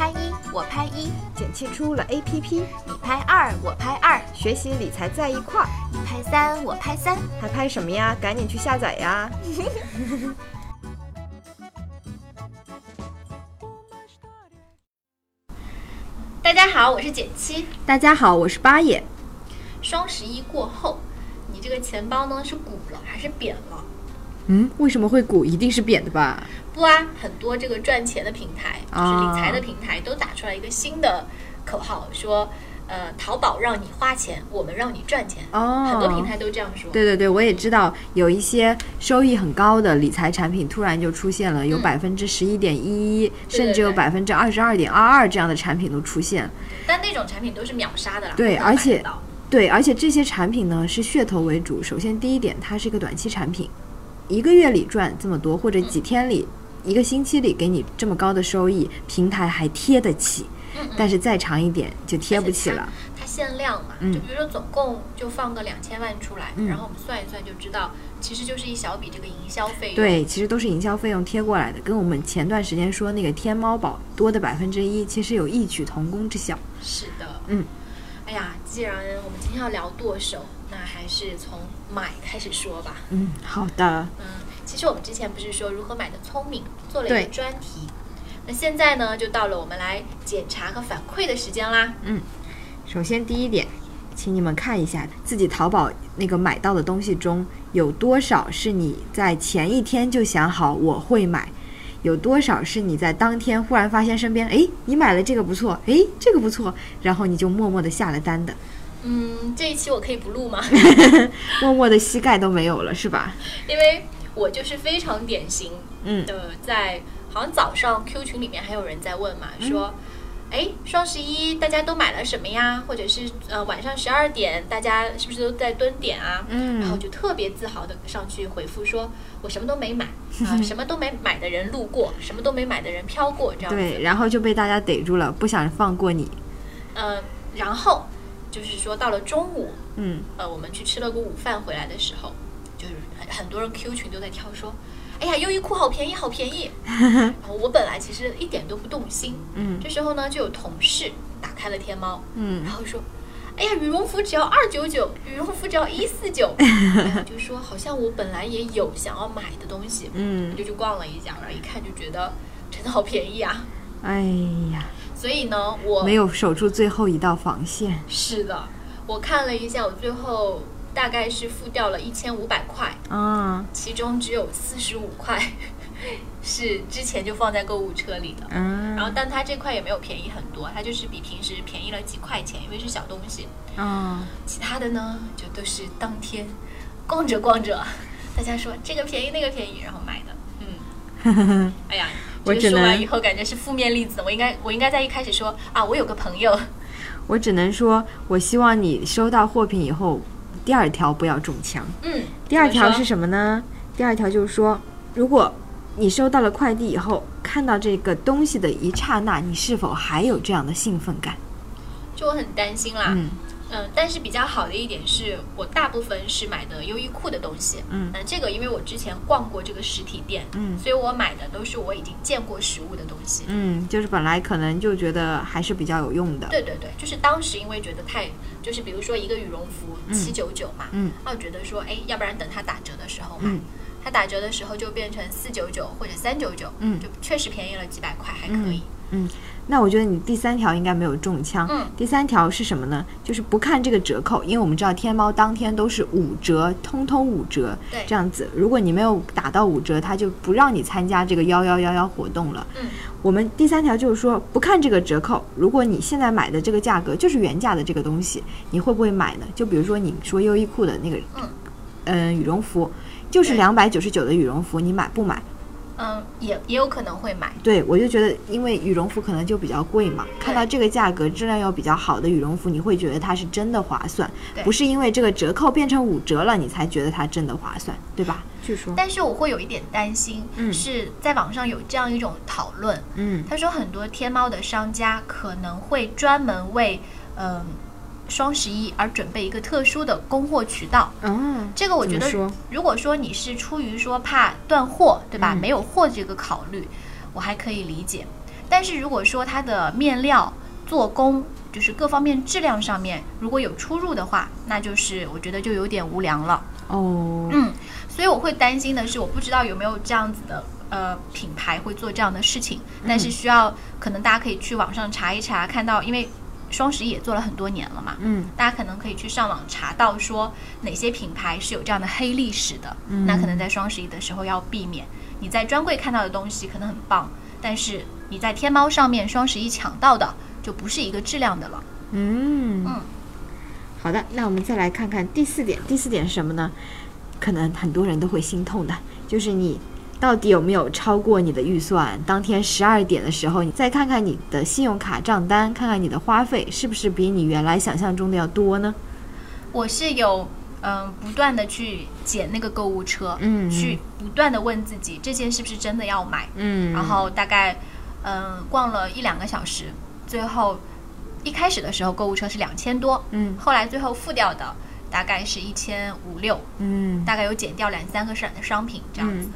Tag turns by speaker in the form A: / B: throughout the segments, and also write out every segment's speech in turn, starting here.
A: 拍一，我拍一，
B: 剪七出了 APP，
A: 你拍二，我拍二，
B: 学习理财在一块儿。
A: 你拍三，我拍三，
B: 还拍什么呀？赶紧去下载呀！
A: 大家好，我是减七。
B: 大家好，我是八爷。
A: 双十一过后，你这个钱包呢是鼓了还是扁了？
B: 嗯，为什么会鼓？一定是扁的吧？
A: 不啊，很多这个赚钱的平台，就是理财的平台，都打出来一个新的口号，说呃，淘宝让你花钱，我们让你赚钱。
B: 哦
A: 很多平台都这样说。
B: 对对对，我也知道有一些收益很高的理财产品突然就出现了，有
A: 嗯
B: 百分之十一点一一，甚至有百分之二十二点二二这样的产品都出现。
A: 但那种产品都是秒杀的啦。
B: 对而且对，而且这些产品呢是噱头为主。首先第一点，它是一个短期产品，一个月里赚这么多，或者几天里、一个星期里给你这么高的收益，平台还贴得起。但是再长一点就贴不起了。
A: 它限量嘛，
B: 嗯
A: 就比如说总共就放个两千万出来，
B: 嗯
A: 然后我们算一算就知道，其实就是一小笔这个营销费用。
B: 对，其实都是营销费用贴过来的，跟我们前段时间说那个天猫宝多的百分之一，其实有异曲同工之效。
A: 是的，
B: 嗯。
A: 哎呀，既然我们今天要聊剁手，那还是从买开始说吧。
B: 嗯，好的。
A: 嗯，其实我们之前不是说如何买的聪明，做了一个专题。那现在呢，就到了我们来检查和反馈的时间啦。
B: 嗯首先第一点，请你们看一下自己淘宝那个买到的东西中有多少是你在前一天就想好我会买，有多少是你在当天忽然发现身边，诶，你买了这个不错，诶，这个不错，然后你就默默的下了单的，
A: 嗯，这一期我可以不录吗？
B: 默默的膝盖都没有了，是吧？
A: 因为我就是非常典型
B: 嗯
A: 的，在好像早上 Q 群里面还有人在问嘛，说，哎，双十一大家都买了什么呀？或者是呃晚上十二点大家是不是都在蹲点啊？
B: 嗯
A: 然后就特别自豪的上去回复说，我什么都没买 啊、什么都没买的人路过，什么都没买的人飘过这样。
B: 对，然后就被大家逮住了，不想放过你。
A: 呃，然后就是说到了中午，
B: 嗯，
A: 呃，我们去吃了个午饭回来的时候，就是很很多人 Q 群都在跳说，哎呀，优衣库好便宜，好便宜。然后我本来其实一点都不动心，
B: 嗯。
A: 这时候呢，就有同事打开了天猫，
B: 嗯。
A: 然后说。哎呀，羽绒服只要二九九，羽绒服只要一四九，然后就说好像我本来也有想要买的东西，
B: 嗯。
A: 我就去逛了一下，然后一看就觉得真的好便宜啊，
B: 哎呀，
A: 所以呢，我
B: 没有守住最后一道防线。
A: 是的，我看了一下，我最后大概是付掉了一千五百块，
B: 嗯，
A: 其中只有四十五块 是之前就放在购物车里的。
B: 嗯，
A: 然后，但它这块也没有便宜很多，它就是比平时便宜了几块钱，因为是小东西。
B: 嗯，
A: 其他的呢，就都是当天逛着逛着，大家说这个便宜那个便宜，然后买的。嗯，哎呀，
B: 我只
A: 这个说完
B: 能
A: 以后感觉是负面例子，我应该我应该在一开始说啊，我有个朋友，
B: 我只能说，我希望你收到货品以后，第二条不要中枪。
A: 嗯，
B: 第二条是什么呢？第二条就是说，如果你收到了快递以后，看到这个东西的一刹那，你是否还有这样的兴奋感？
A: 就我很担心啦。
B: 嗯
A: 嗯，但是比较好的一点是我大部分是买的优衣库的东西。
B: 嗯那
A: 这个因为我之前逛过这个实体店，
B: 嗯
A: 所以我买的都是我已经见过实物的东西。
B: 嗯，就是本来可能就觉得还是比较有用的。
A: 对对对，就是当时因为觉得太，就是比如说一个羽绒服七九九嘛，
B: 嗯
A: 那我觉得说，哎，要不然等它打折的时候买。
B: 嗯
A: 它打折的时候就变成四九九或者三九九，
B: 嗯
A: 就确实便宜了几百块，还可以。
B: 嗯，那我觉得你第三条应该没有中枪。
A: 嗯
B: 第三条是什么呢？就是不看这个折扣，因为我们知道天猫当天都是五折，通通五折。
A: 对
B: 这样子，如果你没有打到五折，他就不让你参加这个幺幺幺幺活动了。
A: 嗯
B: 我们第三条就是说，不看这个折扣，如果你现在买的这个价格就是原价的这个东西，你会不会买呢？就比如说你说优衣库的那个，
A: 嗯
B: 嗯、羽绒服，就是两百九十九的羽绒服，你买不买？
A: 嗯，也也有可能会买。
B: 对，我就觉得，因为羽绒服可能就比较贵嘛，看到这个价格质量又比较好的羽绒服，你会觉得它是真的划算，不是因为这个折扣变成五折了，你才觉得它真的划算，对吧？据说，
A: 但是我会有一点担心，
B: 嗯。
A: 是在网上有这样一种讨论，
B: 嗯。
A: 他说很多天猫的商家可能会专门为嗯双十一而准备一个特殊的供货渠道。
B: 嗯，
A: 这个我觉得如果说你是出于说怕断货，对吧？
B: 嗯
A: 没有货这个考虑，我还可以理解。但是如果说它的面料、做工，就是各方面质量上面如果有出入的话，那就是我觉得就有点无良了。
B: 哦，
A: 嗯，所以我会担心的是，我不知道有没有这样子的呃品牌会做这样的事情，但是需要可能大家可以去网上查一查，看到因为双十一也做了很多年了嘛，
B: 嗯
A: 大家可能可以去上网查到说哪些品牌是有这样的黑历史的，
B: 嗯
A: 那可能在双十一的时候要避免。你在专柜看到的东西可能很棒，但是你在天猫上面双十一抢到的就不是一个质量的了。
B: 嗯
A: 嗯
B: 好的，那我们再来看看第四点。第四点是什么呢？可能很多人都会心痛的，就是你到底有没有超过你的预算？当天十二点的时候，你再看看你的信用卡账单，看看你的花费是不是比你原来想象中的要多呢？
A: 我是有嗯不断的去捡那个购物车，
B: 嗯。
A: 去不断的问自己这件是不是真的要买，
B: 嗯。
A: 然后大概嗯逛了一两个小时，最后一开始的时候购物车是两千多，
B: 嗯。
A: 后来最后付掉的大概是一千五六，
B: 嗯，
A: 大概有减掉两三个商商品这样子，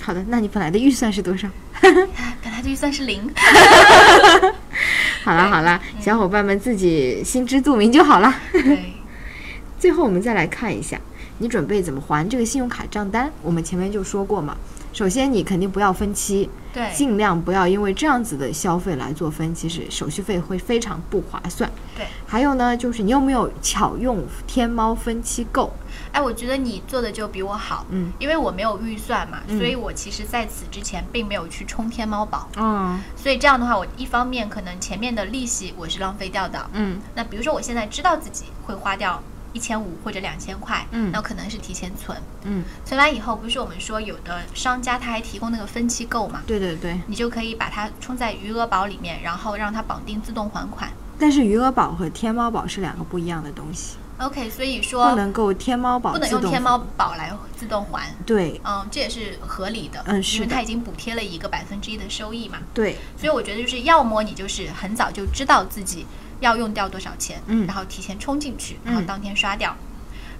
B: 好的，那你本来的预算是多少？
A: 本来的预算是零，
B: 好啦好啦，小伙伴们自己心知肚明就好了。
A: 对，
B: 最后我们再来看一下，你准备怎么还这个信用卡账单？我们前面就说过嘛，首先你肯定不要分期，
A: 对，
B: 尽量不要因为这样子的消费来做分期，是手续费会非常不划算。
A: 对。
B: 还有呢，就是你有没有巧用天猫分期购？
A: 哎，我觉得你做的就比我好，
B: 嗯，
A: 因为我没有预算嘛，
B: 嗯。
A: 所以我其实在此之前并没有去充天猫宝，
B: 嗯
A: 所以这样的话，我一方面可能前面的利息我是浪费掉的，
B: 嗯。
A: 那比如说我现在知道自己会花掉一千五或者两千块，
B: 嗯。
A: 那可能是提前存，
B: 嗯，
A: 存完以后，不是我们说有的商家他还提供那个分期购嘛，
B: 对对对。
A: 你就可以把它充在余额宝里面，然后让它绑定自动还款。
B: 但是余额宝和天猫宝是两个不一样的东西，
A: OK，所以说不
B: 能够天猫宝
A: 不能用天猫宝来自动还。
B: 对。
A: 嗯，这也是合理的，
B: 嗯是
A: 因为它已经补贴了一个百分之一的收益嘛，
B: 对，
A: 所以我觉得就是要么你就是很早就知道自己要用掉多少钱，
B: 嗯。
A: 然后提前充进去，
B: 嗯
A: 然后当天刷掉。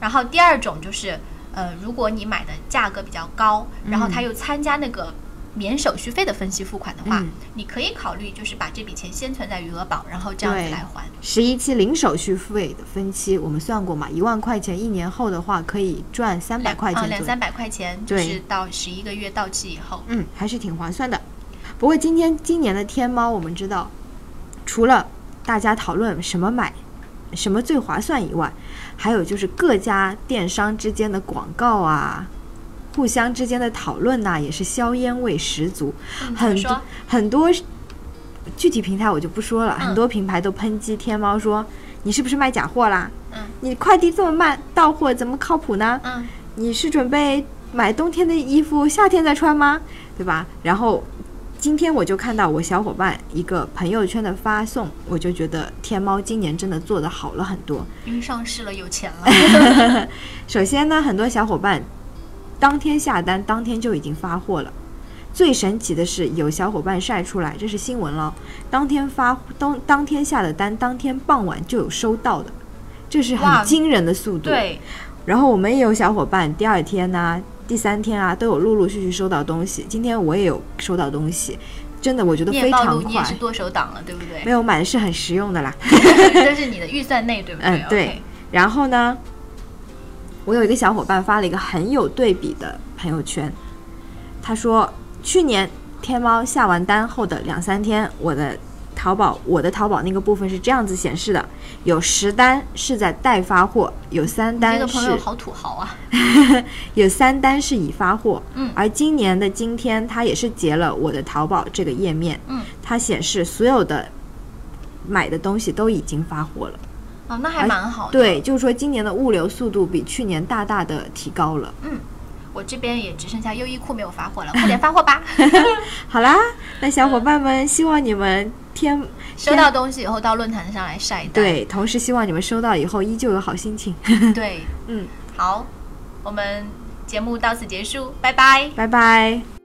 A: 然后第二种就是，呃，如果你买的价格比较高，然后它又参加那个免手续费的分期付款的话，
B: 嗯
A: 你可以考虑就是把这笔钱先存在余额宝，然后这样子来还。
B: 十一期零手续费的分期，我们算过嘛，一万块钱一年后的话可以赚三百块钱
A: 两。三百块钱，就
B: 对
A: 是到十一个月到期以后，
B: 嗯，还是挺划算的。不过今天今年的天猫，我们知道，除了大家讨论什么买、什么最划算以外，还有就是各家电商之间的广告啊，互相之间的讨论呐、也是硝烟味十足。
A: 嗯
B: 很多？很多具体平台我就不说了，
A: 嗯
B: 很多品牌都抨击天猫说你是不是卖假货啦？
A: 嗯
B: 你快递这么慢，到货怎么靠谱呢？
A: 嗯，
B: 你是准备买冬天的衣服，夏天再穿吗？对吧？然后今天我就看到我小伙伴一个朋友圈的发送，我就觉得天猫今年真的做的好了很多。
A: 因为上市了，有钱了。
B: 首先呢，很多小伙伴当天下单，当天就已经发货了。最神奇的是，有小伙伴晒出来，这是新闻了，当天发当当天下的单，当天傍晚就有收到的，这是很惊人的速度。
A: 对，
B: 然后我们也有小伙伴第二天呐、第三天啊，都有陆陆续续收到东西。今天我也有收到东西，真的我觉得非常快
A: 暴露你也是。剁手党了，对不对？
B: 没有买的是很实用的啦。
A: 这是你的预算内，对不对？
B: 嗯，对。然后呢，我有一个小伙伴发了一个很有对比的朋友圈，他说去年天猫下完单后的两三天，我的淘宝我的淘宝那个部分是这样子显示的：有十单是在待发货，有三单是
A: 个朋友好土豪啊！
B: 有三单是已发货。
A: 嗯
B: 而今年的今天，它也是截了我的淘宝这个页面，
A: 嗯，
B: 它显示所有的买的东西都已经发货了。
A: 哦，那还蛮好的。
B: 对，就是说今年的物流速度比去年大大的提高了。
A: 嗯我这边也只剩下优衣库没有发货了，快点发货吧！
B: 好啦，那小伙伴们，希望你们天
A: 收到东西以后到论坛上来晒单。
B: 对，同时希望你们收到以后依旧有好心情。
A: 对，
B: 嗯，
A: 好，我们节目到此结束，拜拜。
B: 拜拜。